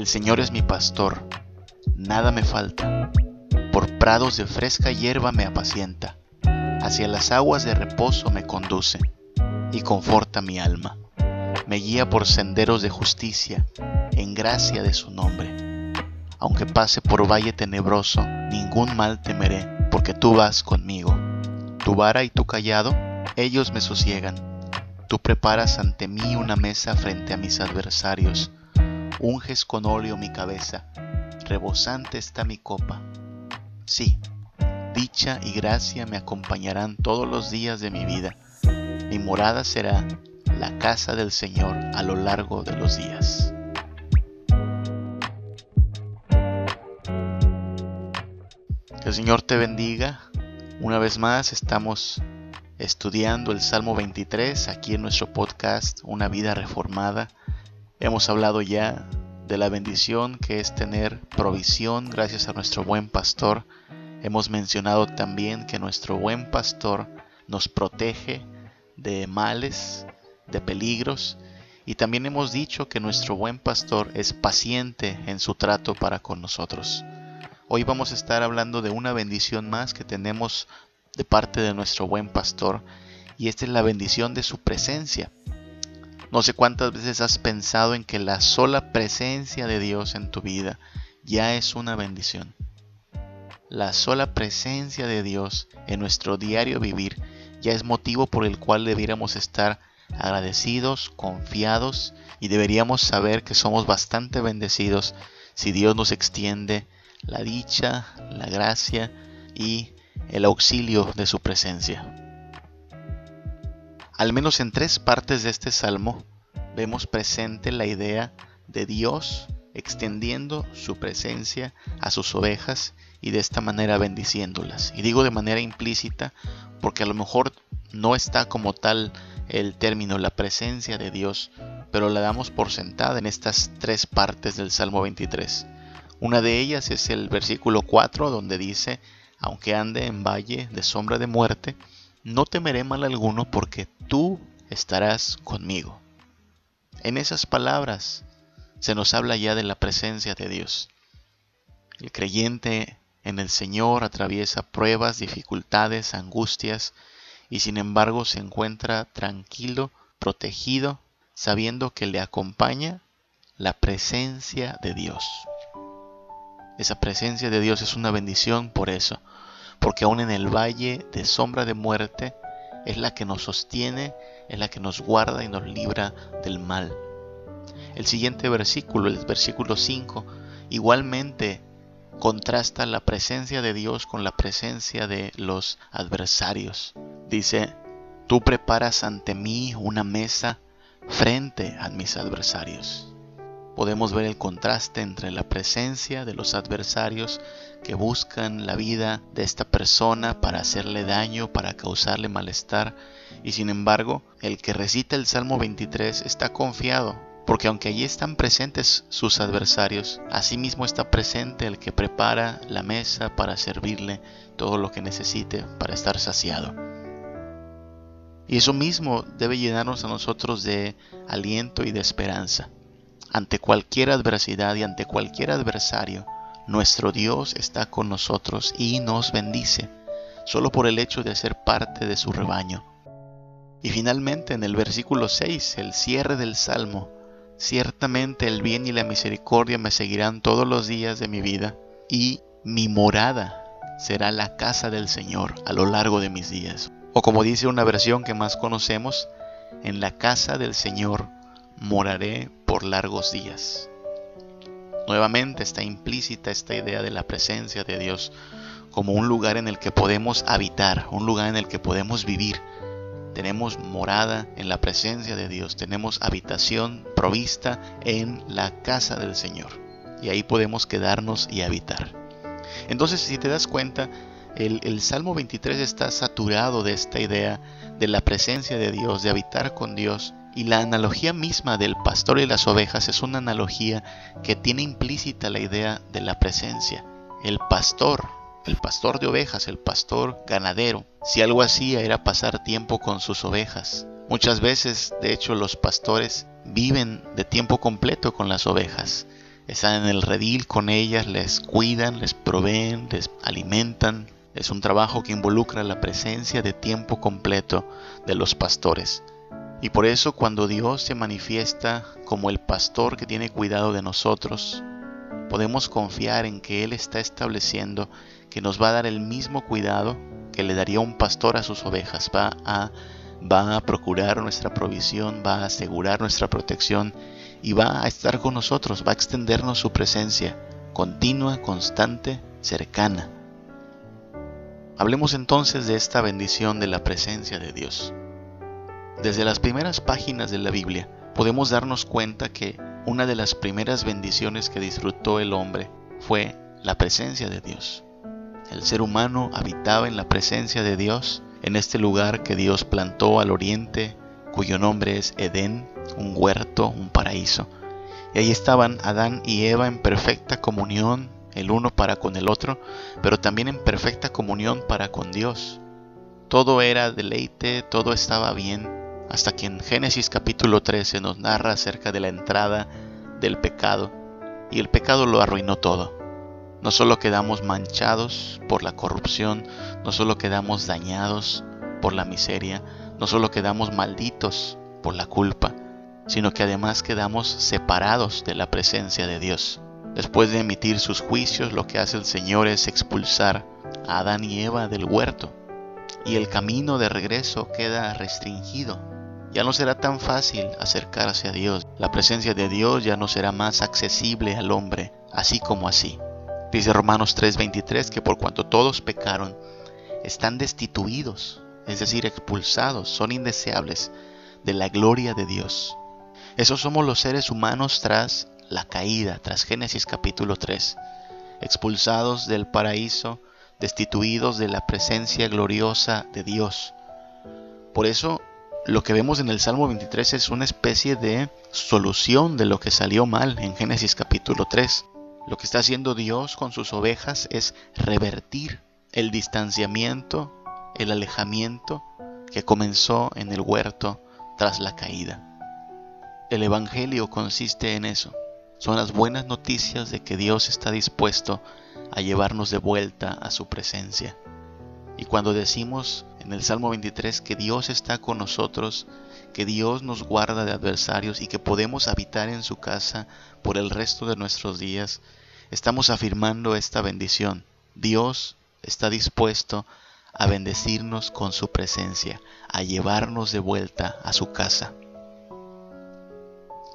El Señor es mi pastor, nada me falta. Por prados de fresca hierba me apacienta, hacia las aguas de reposo me conduce y conforta mi alma. Me guía por senderos de justicia, en gracia de su nombre. Aunque pase por valle tenebroso, ningún mal temeré, porque tú vas conmigo. Tu vara y tu callado, ellos me sosiegan. Tú preparas ante mí una mesa frente a mis adversarios unges con óleo mi cabeza, rebosante está mi copa. Sí, dicha y gracia me acompañarán todos los días de mi vida. Mi morada será la casa del Señor a lo largo de los días. Que el Señor te bendiga. Una vez más estamos estudiando el Salmo 23 aquí en nuestro podcast Una vida reformada. Hemos hablado ya de la bendición que es tener provisión gracias a nuestro buen pastor. Hemos mencionado también que nuestro buen pastor nos protege de males, de peligros, y también hemos dicho que nuestro buen pastor es paciente en su trato para con nosotros. Hoy vamos a estar hablando de una bendición más que tenemos de parte de nuestro buen pastor, y esta es la bendición de su presencia. No sé cuántas veces has pensado en que la sola presencia de Dios en tu vida ya es una bendición. La sola presencia de Dios en nuestro diario vivir ya es motivo por el cual debiéramos estar agradecidos, confiados y deberíamos saber que somos bastante bendecidos si Dios nos extiende la dicha, la gracia y el auxilio de su presencia. Al menos en tres partes de este salmo vemos presente la idea de Dios extendiendo su presencia a sus ovejas y de esta manera bendiciéndolas. Y digo de manera implícita porque a lo mejor no está como tal el término la presencia de Dios, pero la damos por sentada en estas tres partes del Salmo 23. Una de ellas es el versículo 4 donde dice, aunque ande en valle de sombra de muerte, no temeré mal alguno porque tú estarás conmigo. En esas palabras se nos habla ya de la presencia de Dios. El creyente en el Señor atraviesa pruebas, dificultades, angustias, y sin embargo se encuentra tranquilo, protegido, sabiendo que le acompaña la presencia de Dios. Esa presencia de Dios es una bendición por eso, porque aún en el valle de sombra de muerte es la que nos sostiene, es la que nos guarda y nos libra del mal. El siguiente versículo, el versículo 5, igualmente contrasta la presencia de Dios con la presencia de los adversarios. Dice, tú preparas ante mí una mesa frente a mis adversarios podemos ver el contraste entre la presencia de los adversarios que buscan la vida de esta persona para hacerle daño, para causarle malestar, y sin embargo, el que recita el Salmo 23 está confiado, porque aunque allí están presentes sus adversarios, asimismo está presente el que prepara la mesa para servirle todo lo que necesite para estar saciado. Y eso mismo debe llenarnos a nosotros de aliento y de esperanza. Ante cualquier adversidad y ante cualquier adversario, nuestro Dios está con nosotros y nos bendice, solo por el hecho de ser parte de su rebaño. Y finalmente en el versículo 6, el cierre del Salmo, ciertamente el bien y la misericordia me seguirán todos los días de mi vida, y mi morada será la casa del Señor a lo largo de mis días. O como dice una versión que más conocemos, en la casa del Señor moraré por largos días. Nuevamente está implícita esta idea de la presencia de Dios como un lugar en el que podemos habitar, un lugar en el que podemos vivir. Tenemos morada en la presencia de Dios, tenemos habitación provista en la casa del Señor. Y ahí podemos quedarnos y habitar. Entonces, si te das cuenta, el, Salmo 23 está saturado de esta idea de la presencia de Dios, de habitar con Dios, y la analogía misma del pastor y las ovejas es una analogía que tiene implícita la idea de la presencia. El pastor, el pastor de ovejas, el pastor ganadero, si algo hacía era pasar tiempo con sus ovejas. Muchas veces, de hecho, los pastores viven de tiempo completo con las ovejas. están en el redil con ellas, les cuidan, les proveen, les alimentan. Es un trabajo que involucra la presencia de tiempo completo de los pastores. Y por eso cuando Dios se manifiesta como el pastor que tiene cuidado de nosotros, podemos confiar en que Él está estableciendo que nos va a dar el mismo cuidado que le daría un pastor a sus ovejas. Va a, va a procurar nuestra provisión, va a asegurar nuestra protección y va a estar con nosotros, va a extendernos su presencia continua, constante, cercana. Hablemos entonces de esta bendición de la presencia de Dios. Desde las primeras páginas de la Biblia podemos darnos cuenta que una de las primeras bendiciones que disfrutó el hombre fue la presencia de Dios. El ser humano habitaba en la presencia de Dios, en este lugar que Dios plantó al oriente, cuyo nombre es Edén, un huerto, un paraíso. Y ahí estaban Adán y Eva en perfecta comunión, el uno para con el otro, pero también en perfecta comunión para con Dios. Todo era deleite, todo estaba bien, hasta que en Génesis capítulo 13 nos narra acerca de la entrada del pecado, y el pecado lo arruinó todo. No solo quedamos manchados por la corrupción, no solo quedamos dañados por la miseria, no solo quedamos malditos por la culpa, sino que además quedamos separados de la presencia de Dios. Después de emitir sus juicios, lo que hace el Señor es expulsar a Adán y Eva del huerto, y el camino de regreso queda restringido. Ya no será tan fácil acercarse a Dios. La presencia de Dios ya no será más accesible al hombre, así como así. Dice Romanos 3:23 que por cuanto todos pecaron, están destituidos, es decir, expulsados, son indeseables de la gloria de Dios. Esos somos los seres humanos tras la caída, tras Génesis capítulo 3, expulsados del paraíso, destituidos de la presencia gloriosa de Dios. Por eso lo que vemos en el Salmo 23 es una especie de solución de lo que salió mal en Génesis capítulo 3. Lo que está haciendo Dios con sus ovejas es revertir el distanciamiento, el alejamiento que comenzó en el huerto tras la caída. El Evangelio consiste en eso. Son las buenas noticias de que Dios está dispuesto a llevarnos de vuelta a su presencia. Y cuando decimos en el Salmo 23 que Dios está con nosotros, que Dios nos guarda de adversarios y que podemos habitar en su casa por el resto de nuestros días, estamos afirmando esta bendición. Dios está dispuesto a bendecirnos con su presencia, a llevarnos de vuelta a su casa.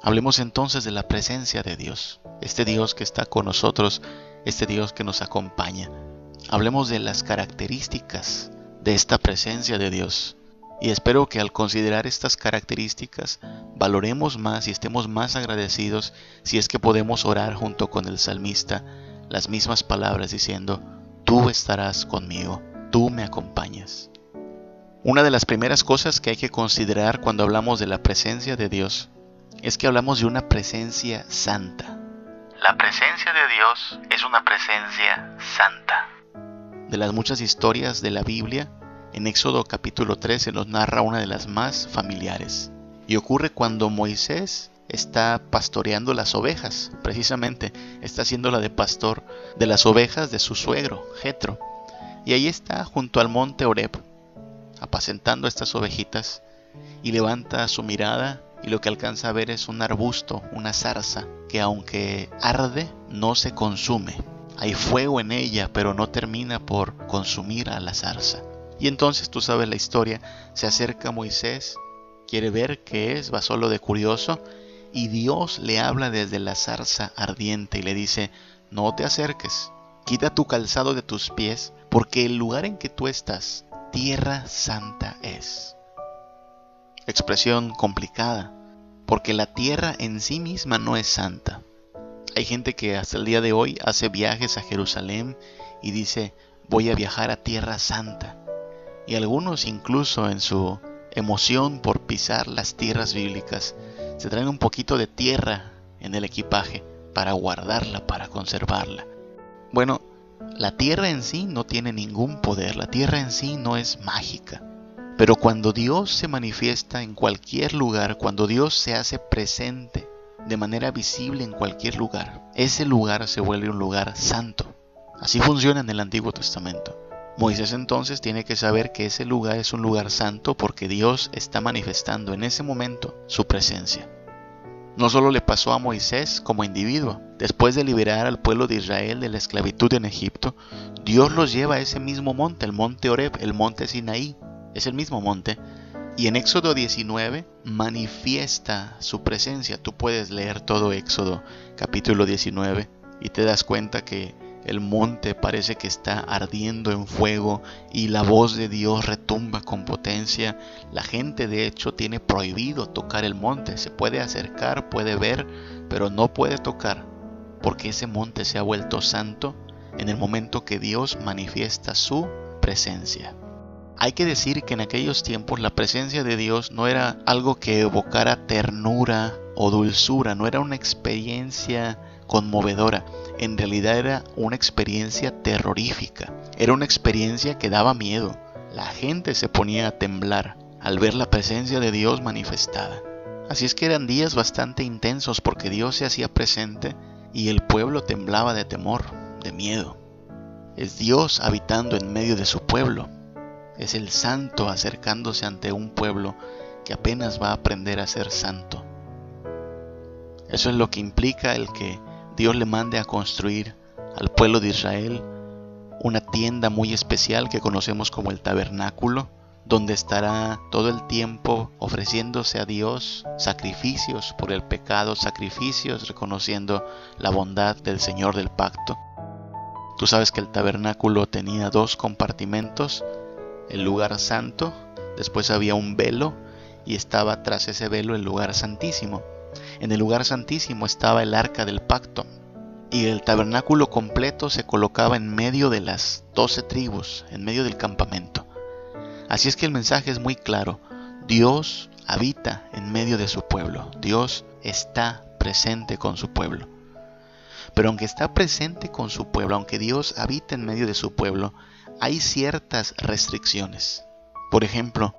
Hablemos entonces de la presencia de Dios, este Dios que está con nosotros, este Dios que nos acompaña. Hablemos de las características de esta presencia de Dios. Y espero que al considerar estas características valoremos más y estemos más agradecidos si es que podemos orar junto con el salmista las mismas palabras diciendo, tú estarás conmigo, tú me acompañas. Una de las primeras cosas que hay que considerar cuando hablamos de la presencia de Dios es que hablamos de una presencia santa. La presencia de Dios es una presencia santa. De las muchas historias de la Biblia, en Éxodo capítulo 13 nos narra una de las más familiares. Y ocurre cuando Moisés está pastoreando las ovejas, precisamente está haciendo la de pastor de las ovejas de su suegro, Jetro. Y ahí está junto al monte Oreb, apacentando estas ovejitas, y levanta su mirada y lo que alcanza a ver es un arbusto, una zarza, que aunque arde, no se consume. Hay fuego en ella, pero no termina por consumir a la zarza. Y entonces tú sabes la historia, se acerca Moisés, quiere ver qué es, va solo de curioso, y Dios le habla desde la zarza ardiente y le dice, no te acerques, quita tu calzado de tus pies, porque el lugar en que tú estás, tierra santa es expresión complicada, porque la tierra en sí misma no es santa. Hay gente que hasta el día de hoy hace viajes a Jerusalén y dice, voy a viajar a tierra santa. Y algunos incluso en su emoción por pisar las tierras bíblicas, se traen un poquito de tierra en el equipaje para guardarla, para conservarla. Bueno, la tierra en sí no tiene ningún poder, la tierra en sí no es mágica. Pero cuando Dios se manifiesta en cualquier lugar, cuando Dios se hace presente de manera visible en cualquier lugar, ese lugar se vuelve un lugar santo. Así funciona en el Antiguo Testamento. Moisés entonces tiene que saber que ese lugar es un lugar santo porque Dios está manifestando en ese momento su presencia. No solo le pasó a Moisés como individuo, después de liberar al pueblo de Israel de la esclavitud en Egipto, Dios los lleva a ese mismo monte, el monte Oreb, el monte Sinaí, es el mismo monte, y en Éxodo 19 manifiesta su presencia. Tú puedes leer todo Éxodo capítulo 19 y te das cuenta que el monte parece que está ardiendo en fuego y la voz de Dios retumba con potencia. La gente de hecho tiene prohibido tocar el monte. Se puede acercar, puede ver, pero no puede tocar porque ese monte se ha vuelto santo en el momento que Dios manifiesta su presencia. Hay que decir que en aquellos tiempos la presencia de Dios no era algo que evocara ternura o dulzura, no era una experiencia conmovedora, en realidad era una experiencia terrorífica, era una experiencia que daba miedo. La gente se ponía a temblar al ver la presencia de Dios manifestada. Así es que eran días bastante intensos porque Dios se hacía presente y el pueblo temblaba de temor, de miedo. Es Dios habitando en medio de su pueblo. Es el santo acercándose ante un pueblo que apenas va a aprender a ser santo. Eso es lo que implica el que Dios le mande a construir al pueblo de Israel una tienda muy especial que conocemos como el tabernáculo, donde estará todo el tiempo ofreciéndose a Dios sacrificios por el pecado, sacrificios reconociendo la bondad del Señor del pacto. Tú sabes que el tabernáculo tenía dos compartimentos, el lugar santo, después había un velo y estaba tras ese velo el lugar santísimo. En el lugar santísimo estaba el arca del pacto, y el tabernáculo completo se colocaba en medio de las doce tribus, en medio del campamento. Así es que el mensaje es muy claro. Dios habita en medio de su pueblo. Dios está presente con su pueblo. Pero aunque está presente con su pueblo, aunque Dios habita en medio de su pueblo, hay ciertas restricciones. Por ejemplo,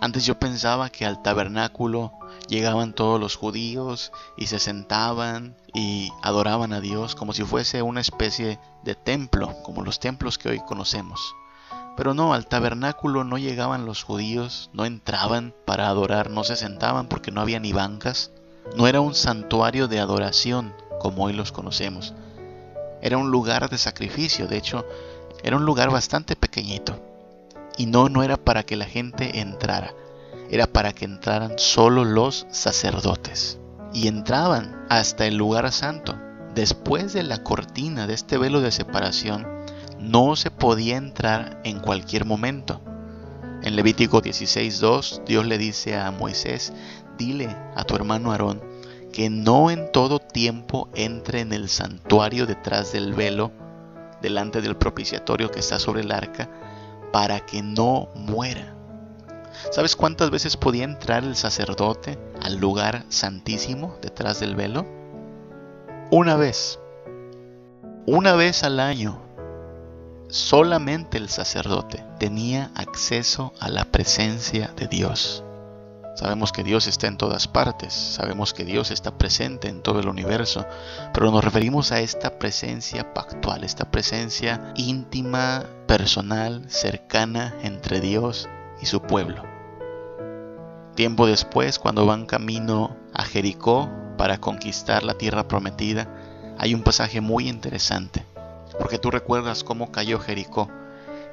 antes yo pensaba que al tabernáculo llegaban todos los judíos y se sentaban y adoraban a Dios como si fuese una especie de templo, como los templos que hoy conocemos. Pero no, al tabernáculo no llegaban los judíos, no entraban para adorar, no se sentaban porque no había ni bancas. No era un santuario de adoración como hoy los conocemos. Era un lugar de sacrificio, de hecho, era un lugar bastante pequeñito. Y no, no era para que la gente entrara, era para que entraran solo los sacerdotes. Y entraban hasta el lugar santo. Después de la cortina de este velo de separación, no se podía entrar en cualquier momento. En Levítico 16.2 Dios le dice a Moisés, dile a tu hermano Aarón que no en todo tiempo entre en el santuario detrás del velo, delante del propiciatorio que está sobre el arca, para que no muera. ¿Sabes cuántas veces podía entrar el sacerdote al lugar santísimo detrás del velo? Una vez. Una vez al año. Solamente el sacerdote tenía acceso a la presencia de Dios. Sabemos que Dios está en todas partes, sabemos que Dios está presente en todo el universo, pero nos referimos a esta presencia pactual, esta presencia íntima, personal, cercana entre Dios y su pueblo. Tiempo después, cuando van camino a Jericó para conquistar la tierra prometida, hay un pasaje muy interesante, porque tú recuerdas cómo cayó Jericó.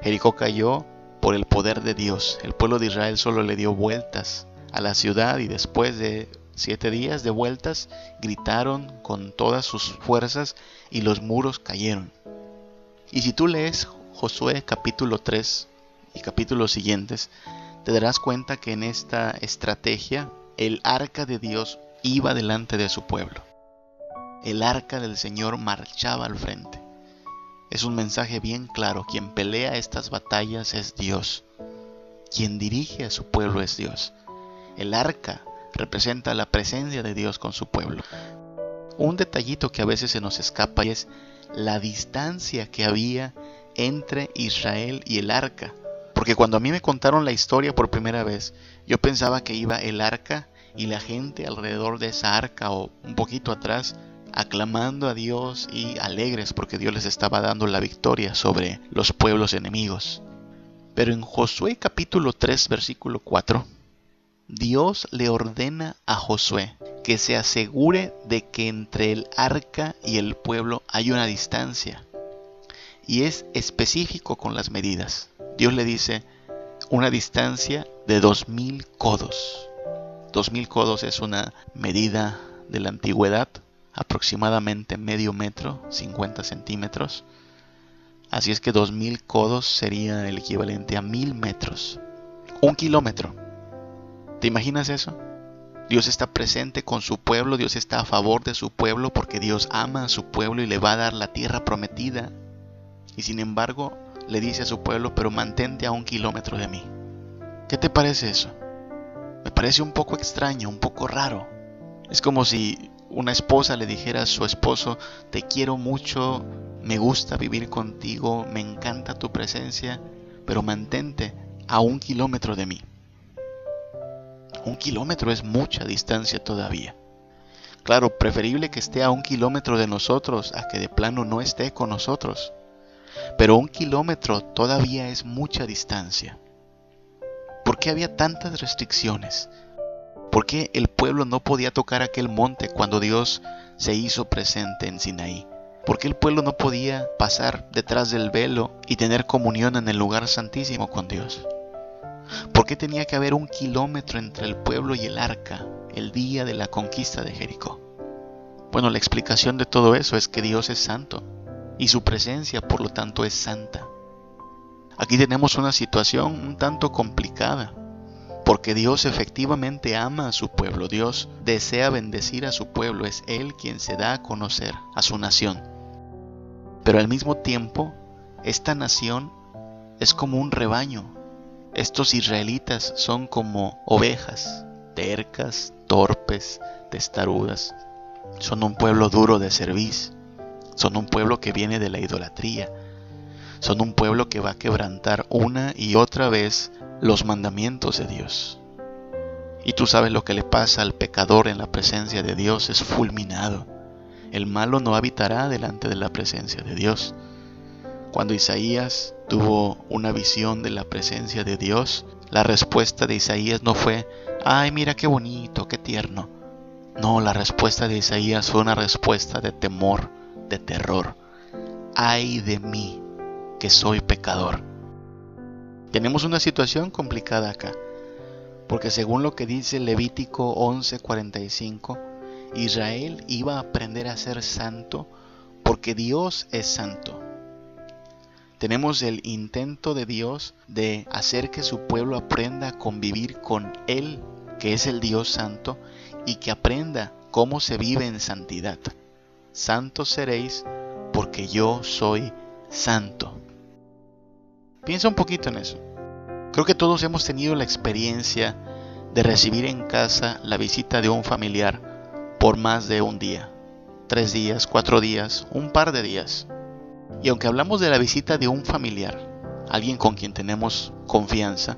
Jericó cayó por el poder de Dios. El pueblo de Israel solo le dio vueltas a la ciudad y después de siete días de vueltas gritaron con todas sus fuerzas y los muros cayeron. Y si tú lees Josué capítulo 3 y capítulos siguientes, te darás cuenta que en esta estrategia el arca de Dios iba delante de su pueblo. El arca del Señor marchaba al frente. Es un mensaje bien claro, quien pelea estas batallas es Dios. Quien dirige a su pueblo es Dios. El arca representa la presencia de Dios con su pueblo. Un detallito que a veces se nos escapa es la distancia que había entre Israel y el arca. Porque cuando a mí me contaron la historia por primera vez, yo pensaba que iba el arca y la gente alrededor de esa arca o un poquito atrás aclamando a Dios y alegres porque Dios les estaba dando la victoria sobre los pueblos enemigos. Pero en Josué capítulo 3 versículo 4, Dios le ordena a Josué que se asegure de que entre el arca y el pueblo hay una distancia. Y es específico con las medidas. Dios le dice una distancia de dos mil codos. Dos mil codos es una medida de la antigüedad aproximadamente medio metro, 50 centímetros. Así es que 2000 codos sería el equivalente a mil metros. Un kilómetro. ¿Te imaginas eso? Dios está presente con su pueblo, Dios está a favor de su pueblo porque Dios ama a su pueblo y le va a dar la tierra prometida. Y sin embargo le dice a su pueblo, pero mantente a un kilómetro de mí. ¿Qué te parece eso? Me parece un poco extraño, un poco raro. Es como si una esposa le dijera a su esposo, te quiero mucho, me gusta vivir contigo, me encanta tu presencia, pero mantente a un kilómetro de mí. Un kilómetro es mucha distancia todavía. Claro, preferible que esté a un kilómetro de nosotros a que de plano no esté con nosotros. Pero un kilómetro todavía es mucha distancia. ¿Por qué había tantas restricciones? ¿Por qué el pueblo no podía tocar aquel monte cuando Dios se hizo presente en Sinaí? ¿Por qué el pueblo no podía pasar detrás del velo y tener comunión en el lugar santísimo con Dios? ¿Por qué tenía que haber un kilómetro entre el pueblo y el arca el día de la conquista de Jericó? Bueno, la explicación de todo eso es que Dios es santo y su presencia por lo tanto es santa. Aquí tenemos una situación un tanto complicada porque Dios efectivamente ama a su pueblo, Dios desea bendecir a su pueblo, es Él quien se da a conocer a su nación. Pero al mismo tiempo, esta nación es como un rebaño. Estos israelitas son como ovejas, tercas, torpes, testarudas. Son un pueblo duro de servicio. Son un pueblo que viene de la idolatría. Son un pueblo que va a quebrantar una y otra vez los mandamientos de Dios. Y tú sabes lo que le pasa al pecador en la presencia de Dios, es fulminado. El malo no habitará delante de la presencia de Dios. Cuando Isaías tuvo una visión de la presencia de Dios, la respuesta de Isaías no fue, ay mira qué bonito, qué tierno. No, la respuesta de Isaías fue una respuesta de temor, de terror. Ay de mí, que soy pecador. Tenemos una situación complicada acá, porque según lo que dice Levítico 11:45, Israel iba a aprender a ser santo porque Dios es santo. Tenemos el intento de Dios de hacer que su pueblo aprenda a convivir con Él, que es el Dios santo, y que aprenda cómo se vive en santidad. Santos seréis porque yo soy santo. Piensa un poquito en eso. Creo que todos hemos tenido la experiencia de recibir en casa la visita de un familiar por más de un día, tres días, cuatro días, un par de días. Y aunque hablamos de la visita de un familiar, alguien con quien tenemos confianza,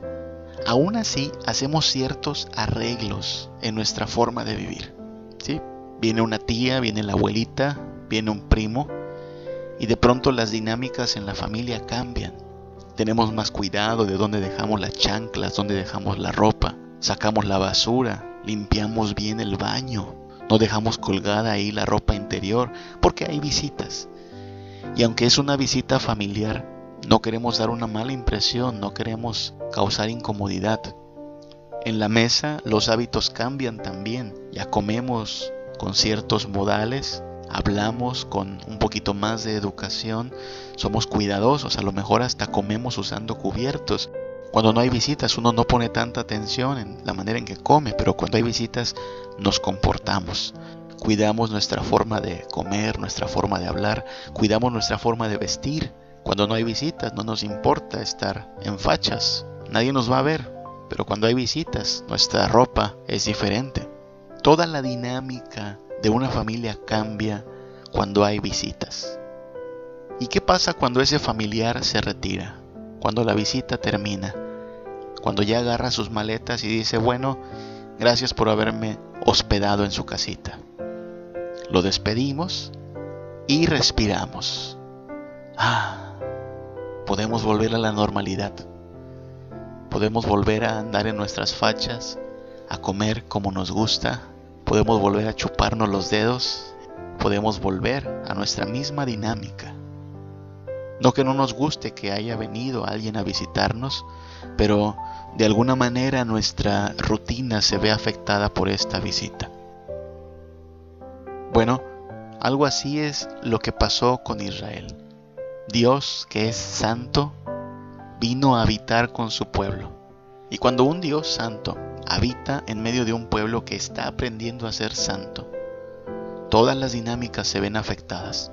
aún así hacemos ciertos arreglos en nuestra forma de vivir. ¿sí? Viene una tía, viene la abuelita, viene un primo, y de pronto las dinámicas en la familia cambian tenemos más cuidado de dónde dejamos las chanclas, dónde dejamos la ropa, sacamos la basura, limpiamos bien el baño, no dejamos colgada ahí la ropa interior, porque hay visitas. Y aunque es una visita familiar, no queremos dar una mala impresión, no queremos causar incomodidad. En la mesa los hábitos cambian también, ya comemos con ciertos modales, hablamos con un poquito más de educación, somos cuidadosos, a lo mejor hasta comemos usando cubiertos. Cuando no hay visitas uno no pone tanta atención en la manera en que come, pero cuando hay visitas nos comportamos. Cuidamos nuestra forma de comer, nuestra forma de hablar, cuidamos nuestra forma de vestir. Cuando no hay visitas no nos importa estar en fachas, nadie nos va a ver, pero cuando hay visitas nuestra ropa es diferente. Toda la dinámica de una familia cambia cuando hay visitas. ¿Y qué pasa cuando ese familiar se retira? Cuando la visita termina. Cuando ya agarra sus maletas y dice, bueno, Gracias por haberme hospedado en su casita. Lo despedimos y respiramos. Ah, podemos volver a la normalidad. Podemos volver a andar en nuestras fachas, a comer como nos gusta. Podemos volver a chuparnos los dedos. Podemos volver a nuestra misma dinámica. No que no nos guste que haya venido alguien a visitarnos, pero de alguna manera nuestra rutina se ve afectada por esta visita. Bueno, algo así es lo que pasó con Israel. Dios, que es santo, vino a habitar con su pueblo. Y cuando un Dios santo habita en medio de un pueblo que está aprendiendo a ser santo, todas las dinámicas se ven afectadas.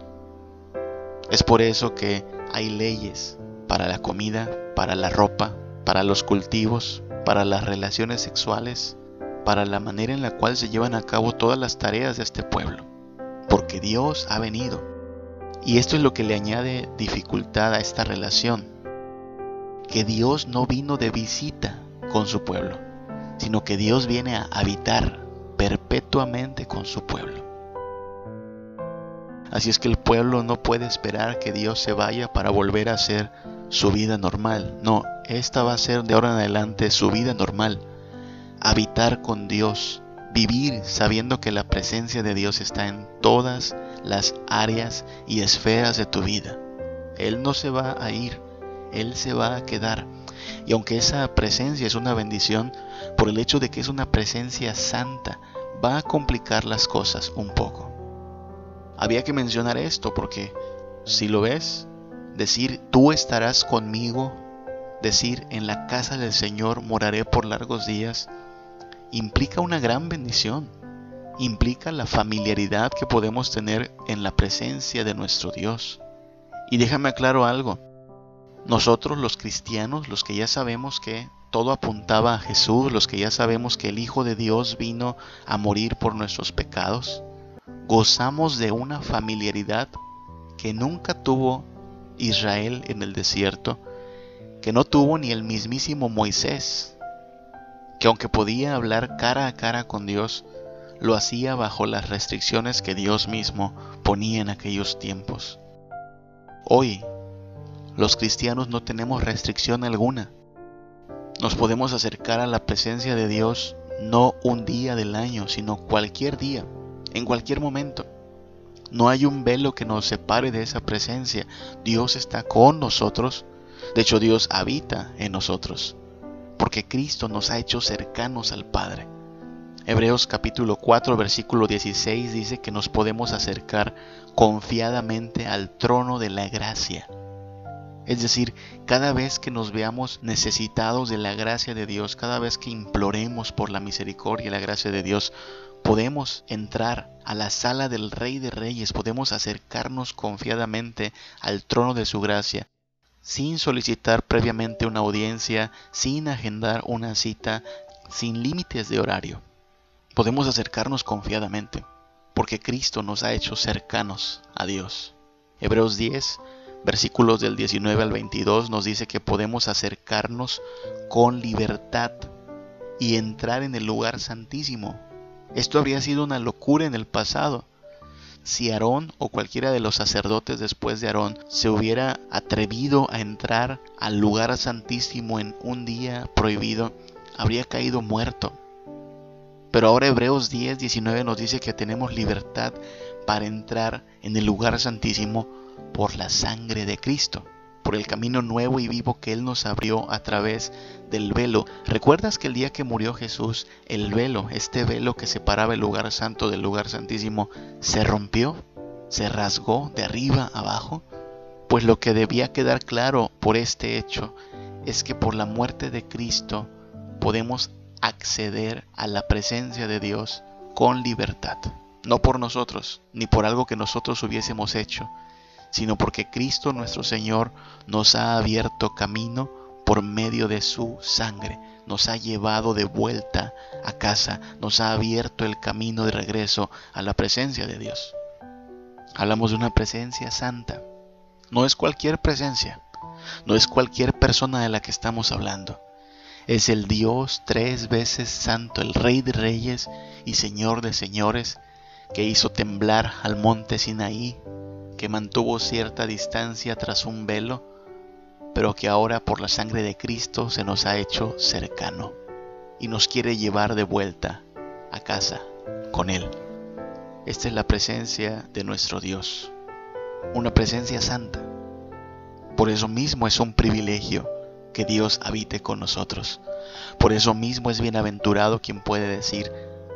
Es por eso que hay leyes para la comida, para la ropa, para los cultivos, para las relaciones sexuales, para la manera en la cual se llevan a cabo todas las tareas de este pueblo. Porque Dios ha venido. Y esto es lo que le añade dificultad a esta relación. Que Dios no vino de visita con su pueblo, sino que Dios viene a habitar perpetuamente con su pueblo. Así es que el pueblo no puede esperar que Dios se vaya para volver a hacer su vida normal. No, esta va a ser de ahora en adelante su vida normal. Habitar con Dios, vivir sabiendo que la presencia de Dios está en todas las áreas y esferas de tu vida. Él no se va a ir, Él se va a quedar. Y aunque esa presencia es una bendición, por el hecho de que es una presencia santa, va a complicar las cosas un poco. Había que mencionar esto porque si lo ves, decir tú estarás conmigo, decir en la casa del Señor moraré por largos días, implica una gran bendición, implica la familiaridad que podemos tener en la presencia de nuestro Dios. Y déjame aclaro algo, nosotros los cristianos, los que ya sabemos que todo apuntaba a Jesús, los que ya sabemos que el Hijo de Dios vino a morir por nuestros pecados, gozamos de una familiaridad que nunca tuvo Israel en el desierto, que no tuvo ni el mismísimo Moisés, que aunque podía hablar cara a cara con Dios, lo hacía bajo las restricciones que Dios mismo ponía en aquellos tiempos. Hoy, los cristianos no tenemos restricción alguna. Nos podemos acercar a la presencia de Dios no un día del año, sino cualquier día en cualquier momento. No hay un velo que nos separe de esa presencia. Dios está con nosotros. De hecho, Dios habita en nosotros. Porque Cristo nos ha hecho cercanos al Padre. Hebreos capítulo 4 versículo 16 dice que nos podemos acercar confiadamente al trono de la gracia. Es decir, cada vez que nos veamos necesitados de la gracia de Dios, cada vez que imploremos por la misericordia y la gracia de Dios, podemos entrar a la sala del Rey de Reyes, podemos acercarnos confiadamente al trono de su gracia, sin solicitar previamente una audiencia, sin agendar una cita, sin límites de horario. Podemos acercarnos confiadamente, porque Cristo nos ha hecho cercanos a Dios. Hebreos 10, versículos del 19 al 22 nos dice que podemos acercarnos con libertad y entrar en el lugar santísimo esto habría sido una locura en el pasado. Si Aarón o cualquiera de los sacerdotes después de Aarón se hubiera atrevido a entrar al lugar santísimo en un día prohibido, habría caído muerto. Pero ahora Hebreos 10, 19 nos dice que tenemos libertad para entrar en el lugar santísimo por la sangre de Cristo por el camino nuevo y vivo que Él nos abrió a través del velo. ¿Recuerdas que el día que murió Jesús, el velo, este velo que separaba el lugar santo del lugar santísimo, se rompió? ¿Se rasgó de arriba abajo? Pues lo que debía quedar claro por este hecho es que por la muerte de Cristo podemos acceder a la presencia de Dios con libertad. No por nosotros, ni por algo que nosotros hubiésemos hecho, sino porque Cristo nuestro Señor nos ha abierto camino por medio de su sangre, nos ha llevado de vuelta a casa, nos ha abierto el camino de regreso a la presencia de Dios. Hablamos de una presencia santa. No es cualquier presencia, no es cualquier persona de la que estamos hablando. es el Dios tres veces santo, el Rey de reyes y Señor de señores, que hizo temblar al monte Sinaí, que mantuvo cierta distancia tras un velo, pero que ahora por la sangre de Cristo se nos ha hecho cercano y nos quiere llevar de vuelta a casa con Él. Esta es la presencia de nuestro Dios, una presencia santa. Por eso mismo es un privilegio que Dios habite con nosotros. Por eso mismo es bienaventurado quien puede decir,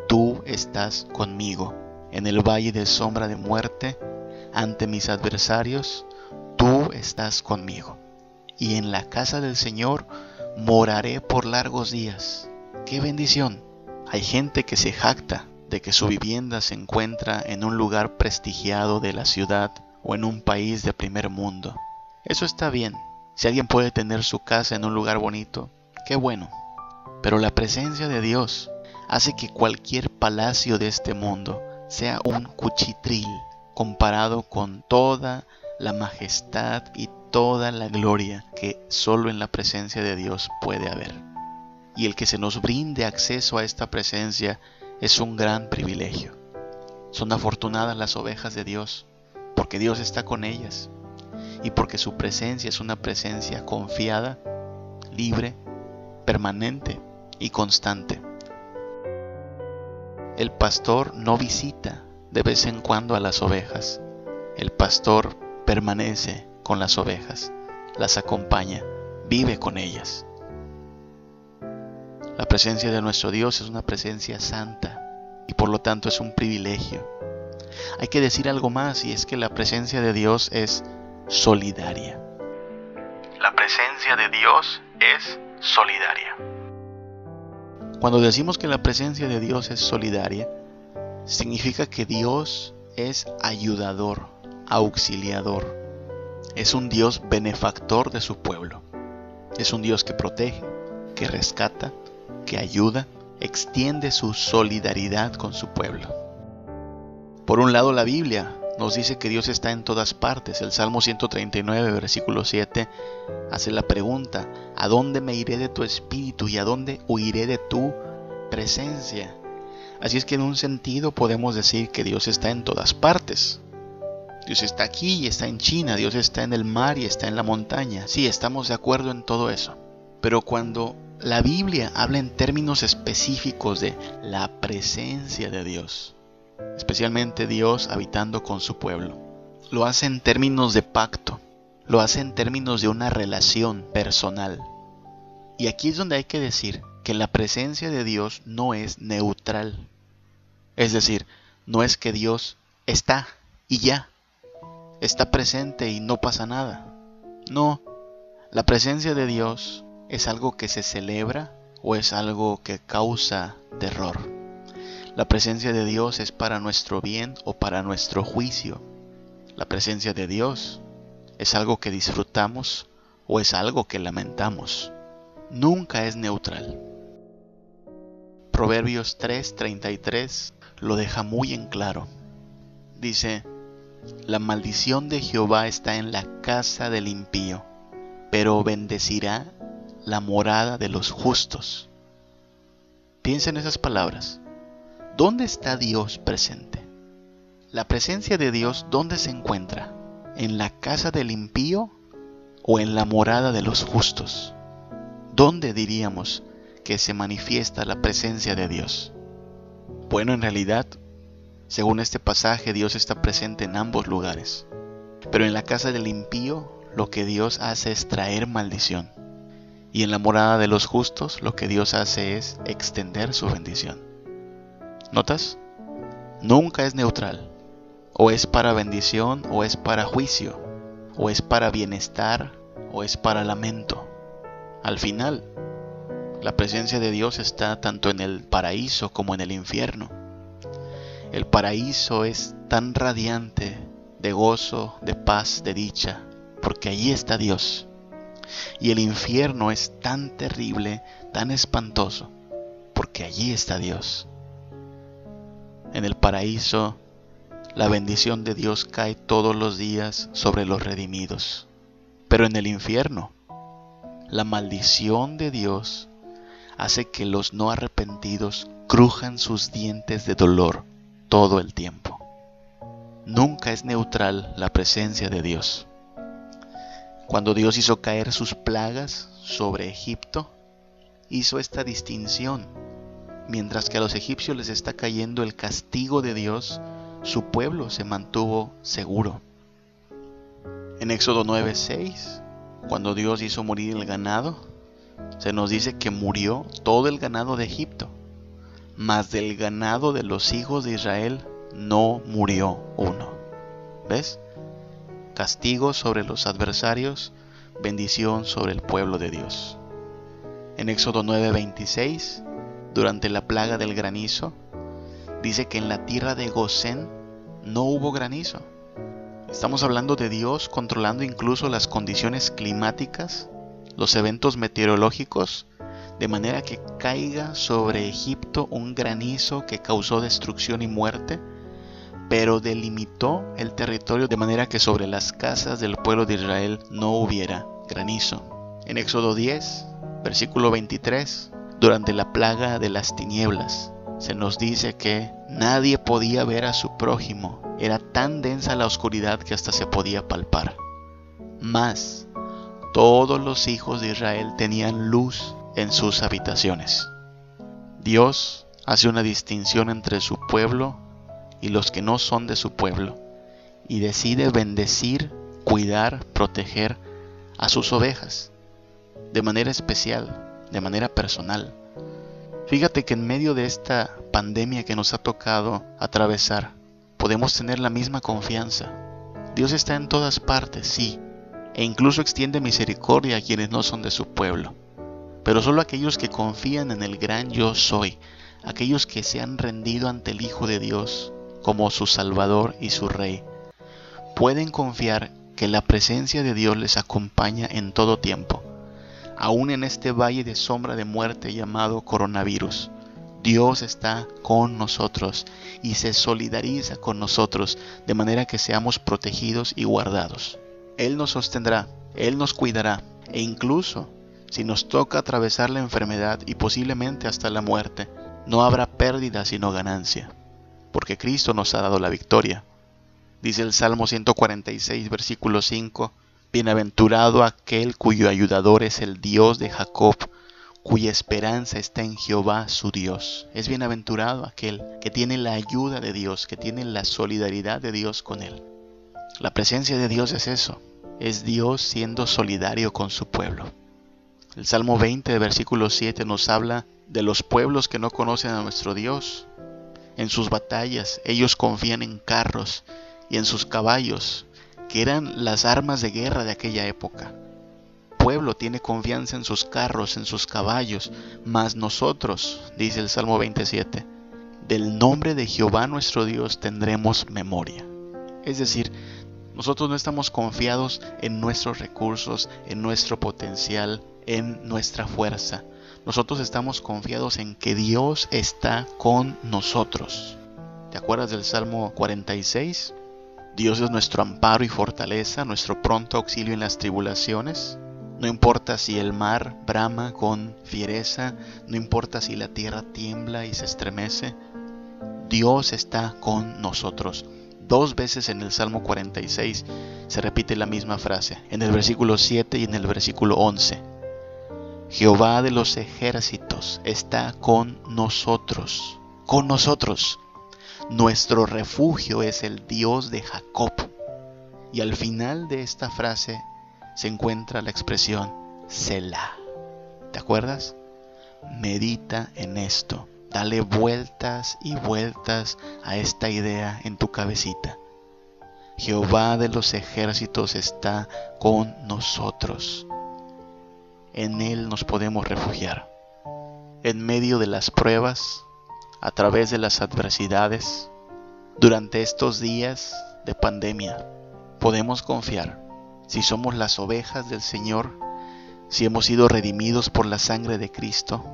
tú estás conmigo en el valle de sombra de muerte, ante mis adversarios, tú estás conmigo. Y en la casa del Señor moraré por largos días. ¡Qué bendición! Hay gente que se jacta de que su vivienda se encuentra en un lugar prestigiado de la ciudad o en un país de primer mundo. Eso está bien. Si alguien puede tener su casa en un lugar bonito, qué bueno. Pero la presencia de Dios hace que cualquier palacio de este mundo sea un cuchitril comparado con toda la majestad y toda la gloria que solo en la presencia de Dios puede haber. Y el que se nos brinde acceso a esta presencia es un gran privilegio. Son afortunadas las ovejas de Dios, porque Dios está con ellas y porque su presencia es una presencia confiada, libre, permanente y constante. El pastor no visita de vez en cuando a las ovejas. El pastor permanece con las ovejas, las acompaña, vive con ellas. La presencia de nuestro Dios es una presencia santa y por lo tanto es un privilegio. Hay que decir algo más y es que la presencia de Dios es solidaria. La presencia de Dios es solidaria. Cuando decimos que la presencia de Dios es solidaria, significa que Dios es ayudador, auxiliador. Es un Dios benefactor de su pueblo. Es un Dios que protege, que rescata, que ayuda, extiende su solidaridad con su pueblo. Por un lado, la Biblia nos dice que Dios está en todas partes. El Salmo 139, versículo 7, hace la pregunta, ¿a dónde me iré de tu espíritu y a dónde huiré de tu presencia? Así es que en un sentido podemos decir que Dios está en todas partes. Dios está aquí y está en China, Dios está en el mar y está en la montaña. Sí, estamos de acuerdo en todo eso. Pero cuando la Biblia habla en términos específicos de la presencia de Dios, especialmente Dios habitando con su pueblo. Lo hace en términos de pacto, lo hace en términos de una relación personal. Y aquí es donde hay que decir que la presencia de Dios no es neutral. Es decir, no es que Dios está y ya, está presente y no pasa nada. No, la presencia de Dios ¿Es algo que se celebra o es algo que causa terror? La presencia de Dios es para nuestro bien o para nuestro juicio. La presencia de Dios es algo que disfrutamos o es algo que lamentamos. Nunca es neutral. Proverbios 3:33 lo deja muy en claro. Dice, la maldición de Jehová está en la casa del impío, pero bendecirá la morada de los justos. Piensa en esas palabras. ¿Dónde está Dios presente? La presencia de Dios, ¿dónde se encuentra? ¿En la casa del impío o en la morada de los justos? ¿Dónde diríamos que se manifiesta la presencia de Dios? Bueno, en realidad, según este pasaje, Dios está presente en ambos lugares. Pero en la casa del impío, lo que Dios hace es traer maldición. Y en la morada de los justos lo que Dios hace es extender su bendición. ¿Notas? Nunca es neutral. O es para bendición o es para juicio. O es para bienestar o es para lamento. Al final, la presencia de Dios está tanto en el paraíso como en el infierno. El paraíso es tan radiante de gozo, de paz, de dicha, porque allí está Dios. Y el infierno es tan terrible, tan espantoso, porque allí está Dios. En el paraíso, la bendición de Dios cae todos los días sobre los redimidos. Pero en el infierno, la maldición de Dios hace que los no arrepentidos crujan sus dientes de dolor todo el tiempo. Nunca es neutral la presencia de Dios. Cuando Dios hizo caer sus plagas sobre Egipto, hizo esta distinción. Mientras que a los egipcios les está cayendo el castigo de Dios, su pueblo se mantuvo seguro. En Éxodo 9:6, cuando Dios hizo morir el ganado, se nos dice que murió todo el ganado de Egipto, mas del ganado de los hijos de Israel no murió uno. ¿Ves? Castigo sobre los adversarios, bendición sobre el pueblo de Dios. En Éxodo 9:26, durante la plaga del granizo, dice que en la tierra de Gosén no hubo granizo. Estamos hablando de Dios controlando incluso las condiciones climáticas, los eventos meteorológicos, de manera que caiga sobre Egipto un granizo que causó destrucción y muerte, pero delimitó el territorio de manera que sobre las casas del pueblo de Israel no hubiera granizo. En Éxodo 10, versículo 23, durante la plaga de las tinieblas, se nos dice que nadie podía ver a su prójimo. Era tan densa la oscuridad que hasta se podía palpar. Mas todos los hijos de Israel tenían luz en sus habitaciones. Dios hace una distinción entre su pueblo y los que no son de su pueblo y decide bendecir, cuidar, proteger a sus ovejas de manera especial, de manera personal. Fíjate que en medio de esta pandemia que nos ha tocado atravesar, podemos tener la misma confianza. Dios está en todas partes, sí, e incluso extiende misericordia a quienes no son de su pueblo. Pero solo aquellos que confían en el gran yo soy, aquellos que se han rendido ante el Hijo de Dios como su Salvador y su Rey, pueden confiar que la presencia de Dios les acompaña en todo tiempo aún en este valle de sombra de muerte llamado coronavirus. Dios está con nosotros y se solidariza con nosotros de manera que seamos protegidos y guardados. Él nos sostendrá, Él nos cuidará e incluso si nos toca atravesar la enfermedad y posiblemente hasta la muerte, no habrá pérdida sino ganancia, porque Cristo nos ha dado la victoria. Dice el Salmo 146, versículo 5, Bienaventurado aquel cuyo ayudador es el Dios de Jacob, cuya esperanza está en Jehová su Dios. Es bienaventurado aquel que tiene la ayuda de Dios, que tiene la solidaridad de Dios con él. La presencia de Dios es eso, es Dios siendo solidario con su pueblo. El Salmo 20, versículo 7 nos habla de los pueblos que no conocen a nuestro Dios. En sus batallas ellos confían en carros y en sus caballos, que eran las armas de guerra de aquella época. Pueblo tiene confianza en sus carros, en sus caballos, mas nosotros, dice el Salmo 27, del nombre de Jehová nuestro Dios tendremos memoria. Es decir, nosotros no estamos confiados en nuestros recursos, en nuestro potencial, en nuestra fuerza. Nosotros estamos confiados en que Dios está con nosotros. ¿Te acuerdas del Salmo 46? Dios es nuestro amparo y fortaleza, nuestro pronto auxilio en las tribulaciones. No importa si el mar brama con fiereza, no importa si la tierra tiembla y se estremece, Dios está con nosotros. Dos veces en el Salmo 46 se repite la misma frase, en el versículo 7 y en el versículo 11. Jehová de los ejércitos está con nosotros, con nosotros. Nuestro refugio es el Dios de Jacob. Y al final de esta frase se encuentra la expresión Selah. ¿Te acuerdas? Medita en esto. Dale vueltas y vueltas a esta idea en tu cabecita. Jehová de los ejércitos está con nosotros. En Él nos podemos refugiar. En medio de las pruebas, a través de las adversidades, durante estos días de pandemia, podemos confiar si somos las ovejas del Señor, si hemos sido redimidos por la sangre de Cristo,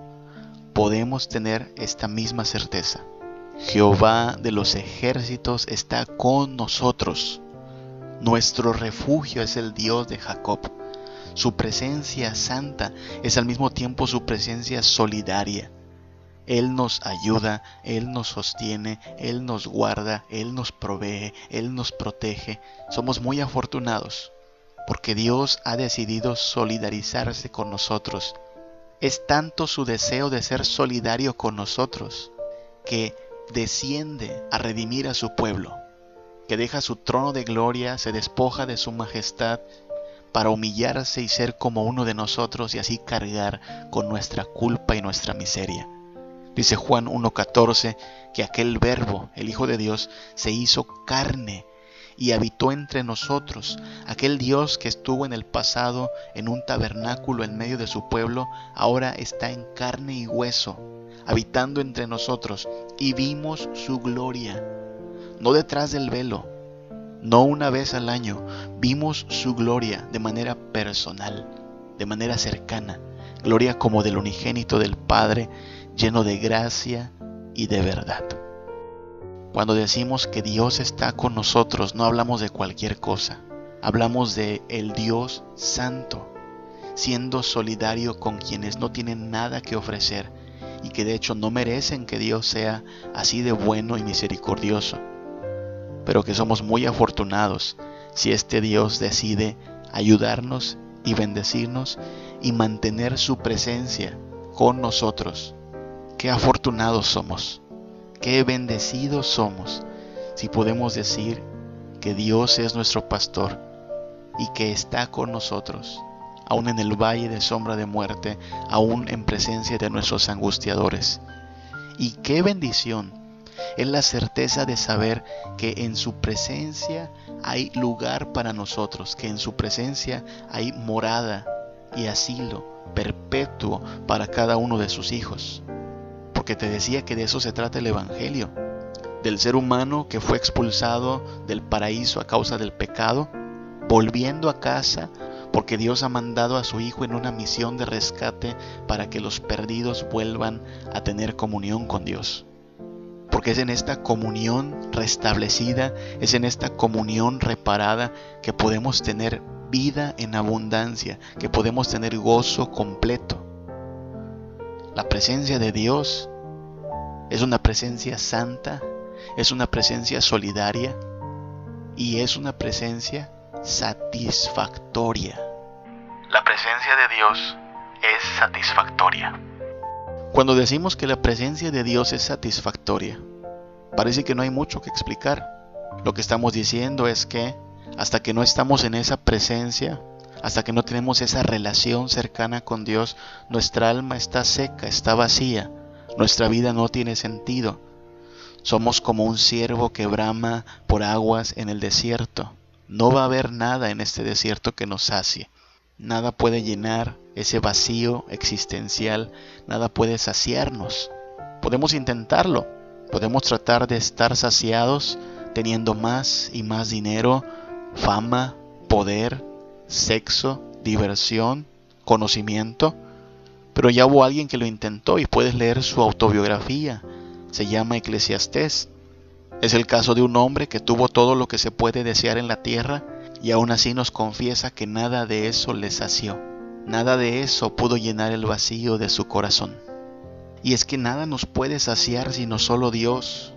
podemos tener esta misma certeza. Jehová de los ejércitos está con nosotros. Nuestro refugio es el Dios de Jacob. Su presencia santa es al mismo tiempo su presencia solidaria. Él nos ayuda, Él nos sostiene, Él nos guarda, Él nos provee, Él nos protege. Somos muy afortunados porque Dios ha decidido solidarizarse con nosotros. Es tanto su deseo de ser solidario con nosotros que desciende a redimir a su pueblo, que deja su trono de gloria, se despoja de su majestad para humillarse y ser como uno de nosotros y así cargar con nuestra culpa y nuestra miseria. Dice Juan 1.14 que aquel verbo, el Hijo de Dios, se hizo carne y habitó entre nosotros. Aquel Dios que estuvo en el pasado en un tabernáculo en medio de su pueblo, ahora está en carne y hueso, habitando entre nosotros, y vimos su gloria, no detrás del velo, no una vez al año, vimos su gloria de manera personal, de manera cercana, gloria como del unigénito del Padre, lleno de gracia y de verdad. Cuando decimos que Dios está con nosotros, no hablamos de cualquier cosa. Hablamos de el Dios santo, siendo solidario con quienes no tienen nada que ofrecer y que de hecho no merecen que Dios sea así de bueno y misericordioso. Pero que somos muy afortunados si este Dios decide ayudarnos y bendecirnos y mantener su presencia con nosotros Qué afortunados somos, qué bendecidos somos si podemos decir que Dios es nuestro pastor y que está con nosotros, aún en el valle de sombra de muerte, aún en presencia de nuestros angustiadores. Y qué bendición es la certeza de saber que en su presencia hay lugar para nosotros, que en su presencia hay morada y asilo perpetuo para cada uno de sus hijos porque te decía que de eso se trata el Evangelio, del ser humano que fue expulsado del paraíso a causa del pecado, volviendo a casa porque Dios ha mandado a su Hijo en una misión de rescate para que los perdidos vuelvan a tener comunión con Dios. Porque es en esta comunión restablecida, es en esta comunión reparada que podemos tener vida en abundancia, que podemos tener gozo completo. La presencia de Dios es una presencia santa, es una presencia solidaria y es una presencia satisfactoria. La presencia de Dios es satisfactoria. Cuando decimos que la presencia de Dios es satisfactoria, parece que no hay mucho que explicar. Lo que estamos diciendo es que hasta que no estamos en esa presencia, hasta que no tenemos esa relación cercana con Dios, nuestra alma está seca, está vacía, nuestra vida no tiene sentido. Somos como un ciervo que brama por aguas en el desierto. No va a haber nada en este desierto que nos sacie. Nada puede llenar ese vacío existencial, nada puede saciarnos. Podemos intentarlo, podemos tratar de estar saciados teniendo más y más dinero, fama, poder, sexo, diversión, conocimiento, pero ya hubo alguien que lo intentó y puedes leer su autobiografía. Se llama Eclesiastés. Es el caso de un hombre que tuvo todo lo que se puede desear en la tierra y aún así nos confiesa que nada de eso le sació. Nada de eso pudo llenar el vacío de su corazón. Y es que nada nos puede saciar sino solo Dios,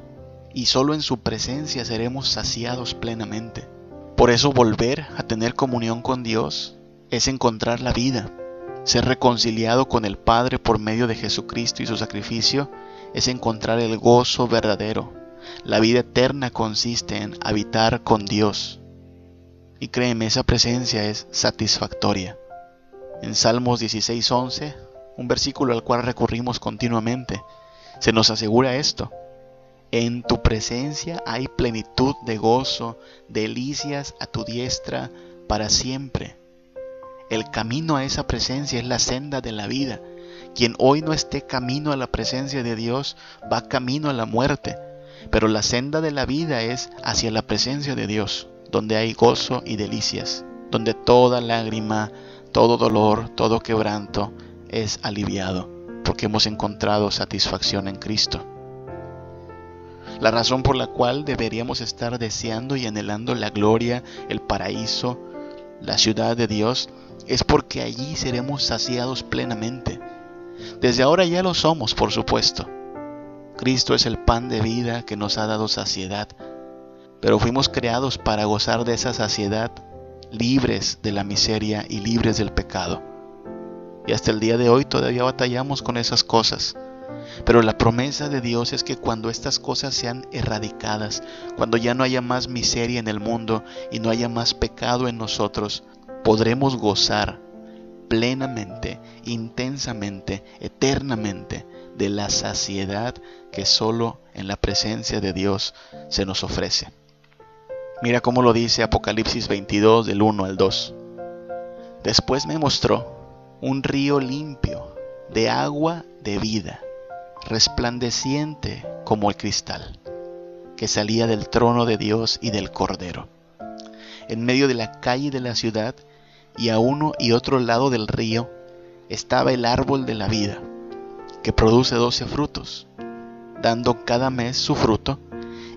y solo en su presencia seremos saciados plenamente. Por eso volver a tener comunión con Dios es encontrar la vida, ser reconciliado con el Padre por medio de Jesucristo y su sacrificio es encontrar el gozo verdadero. La vida eterna consiste en habitar con Dios. Y créeme, esa presencia es satisfactoria. En Salmos 16:11, un versículo al cual recurrimos continuamente, se nos asegura esto. En tu presencia hay plenitud de gozo, delicias a tu diestra para siempre. El camino a esa presencia es la senda de la vida. Quien hoy no esté camino a la presencia de Dios va camino a la muerte. Pero la senda de la vida es hacia la presencia de Dios, donde hay gozo y delicias, donde toda lágrima, todo dolor, todo quebranto es aliviado, porque hemos encontrado satisfacción en Cristo. La razón por la cual deberíamos estar deseando y anhelando la gloria, el paraíso, la ciudad de Dios, es porque allí seremos saciados plenamente. Desde ahora ya lo somos, por supuesto. Cristo es el pan de vida que nos ha dado saciedad, pero fuimos creados para gozar de esa saciedad libres de la miseria y libres del pecado. Y hasta el día de hoy todavía batallamos con esas cosas. Pero la promesa de Dios es que cuando estas cosas sean erradicadas, cuando ya no haya más miseria en el mundo y no haya más pecado en nosotros, podremos gozar plenamente, intensamente, eternamente de la saciedad que solo en la presencia de Dios se nos ofrece. Mira cómo lo dice Apocalipsis 22 del 1 al 2. Después me mostró un río limpio de agua de vida, resplandeciente como el cristal, que salía del trono de Dios y del Cordero. En medio de la calle de la ciudad y a uno y otro lado del río estaba el árbol de la vida, que produce doce frutos, dando cada mes su fruto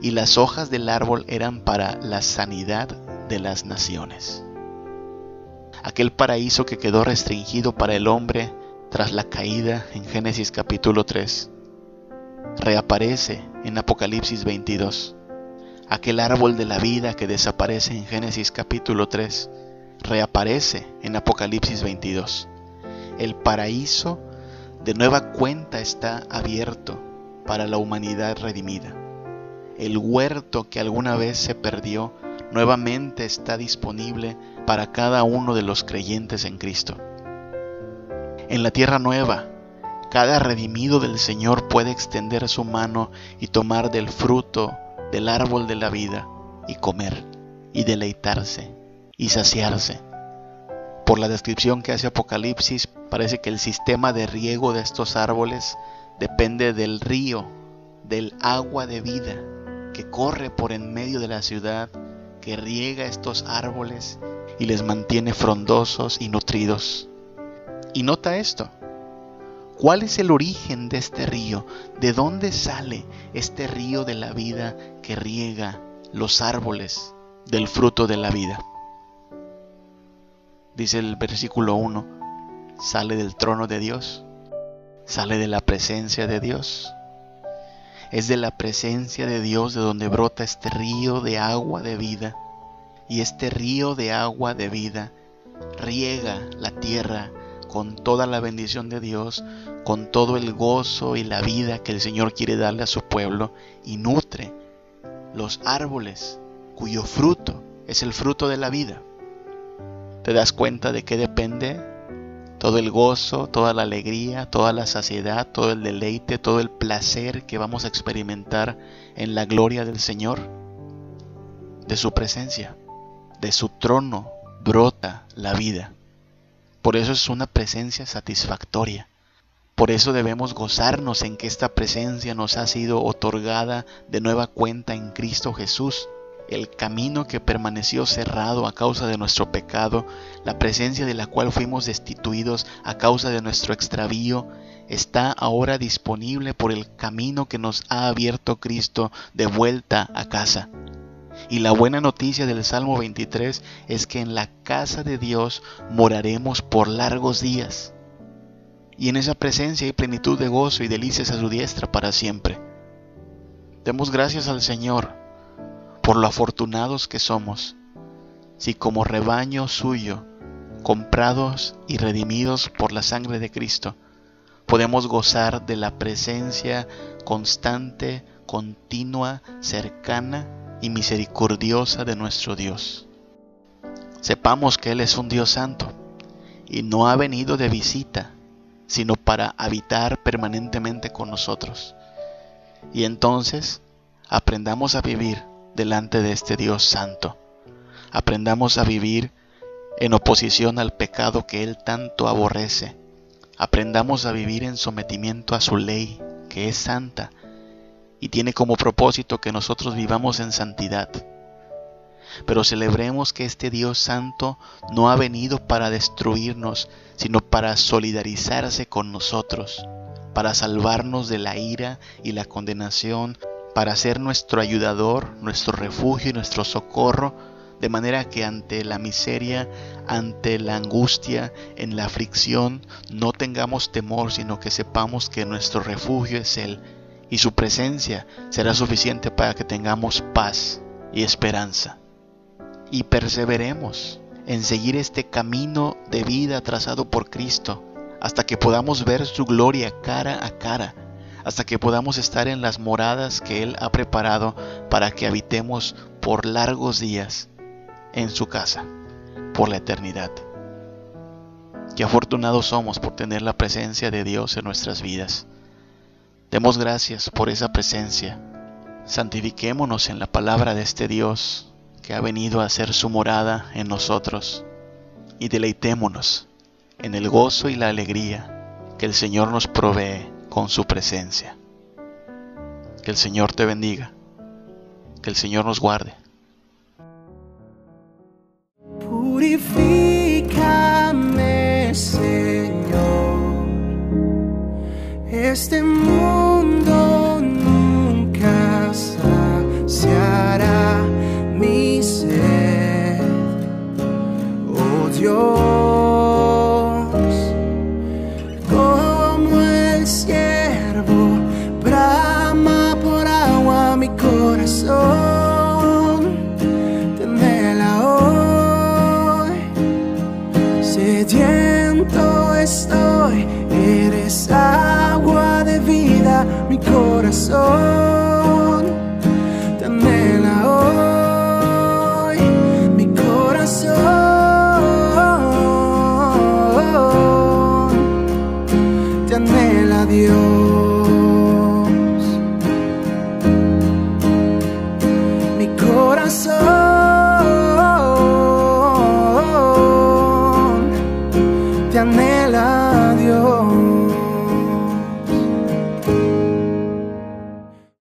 y las hojas del árbol eran para la sanidad de las naciones. Aquel paraíso que quedó restringido para el hombre tras la caída en Génesis capítulo 3, reaparece en Apocalipsis 22. Aquel árbol de la vida que desaparece en Génesis capítulo 3, reaparece en Apocalipsis 22. El paraíso de nueva cuenta está abierto para la humanidad redimida el huerto que alguna vez se perdió nuevamente está disponible para cada uno de los creyentes en Cristo. En la tierra nueva, cada redimido del Señor puede extender su mano y tomar del fruto del árbol de la vida y comer y deleitarse y saciarse. Por la descripción que hace Apocalipsis, parece que el sistema de riego de estos árboles depende del río, del agua de vida que corre por en medio de la ciudad, que riega estos árboles y les mantiene frondosos y nutridos. Y nota esto. ¿Cuál es el origen de este río? ¿De dónde sale este río de la vida que riega los árboles del fruto de la vida? Dice el versículo 1, sale del trono de Dios, sale de la presencia de Dios. Es de la presencia de Dios de donde brota este río de agua de vida. Y este río de agua de vida riega la tierra con toda la bendición de Dios, con todo el gozo y la vida que el Señor quiere darle a su pueblo y nutre los árboles cuyo fruto es el fruto de la vida. ¿Te das cuenta de qué depende todo el gozo, toda la alegría, toda la saciedad, todo el deleite, todo el placer que vamos a experimentar en la gloria del Señor, de su presencia, de su trono brota la vida. Por eso es una presencia satisfactoria. Por eso debemos gozarnos en que esta presencia nos ha sido otorgada de nueva cuenta en Cristo Jesús el camino que permaneció cerrado a causa de nuestro pecado, la presencia de la cual fuimos destituidos a causa de nuestro extravío, está ahora disponible por el camino que nos ha abierto Cristo de vuelta a casa. Y la buena noticia del Salmo 23 es que en la casa de Dios moraremos por largos días. Y en esa presencia hay plenitud de gozo y delicias a su diestra para siempre. Demos gracias al Señor por lo afortunados que somos, si como rebaño suyo, comprados y redimidos por la sangre de Cristo, podemos gozar de la presencia constante, continua, cercana y misericordiosa de nuestro Dios. Sepamos que Él es un Dios santo y no ha venido de visita, sino para habitar permanentemente con nosotros. Y entonces aprendamos a vivir delante de este Dios santo. Aprendamos a vivir en oposición al pecado que Él tanto aborrece. Aprendamos a vivir en sometimiento a su ley, que es santa, y tiene como propósito que nosotros vivamos en santidad. Pero celebremos que este Dios santo no ha venido para destruirnos, sino para solidarizarse con nosotros, para salvarnos de la ira y la condenación para ser nuestro ayudador, nuestro refugio y nuestro socorro de manera que ante la miseria, ante la angustia, en la aflicción, no tengamos temor, sino que sepamos que nuestro refugio es Él y su presencia será suficiente para que tengamos paz y esperanza. Y perseveremos en seguir este camino de vida trazado por Cristo hasta que podamos ver su gloria cara a cara, hasta que podamos estar en las moradas que Él ha preparado para que habitemos por largos días en su casa, por la eternidad. Qué afortunados somos por tener la presencia de Dios en nuestras vidas. Demos gracias por esa presencia. Santifiquémonos en la palabra de este Dios que ha venido a ser su morada en nosotros y deleitémonos en el gozo y la alegría que el Señor nos provee con su presencia. Que el Señor te bendiga, que el Señor nos guarde. Purifícame, Señor. Este mundo corazón.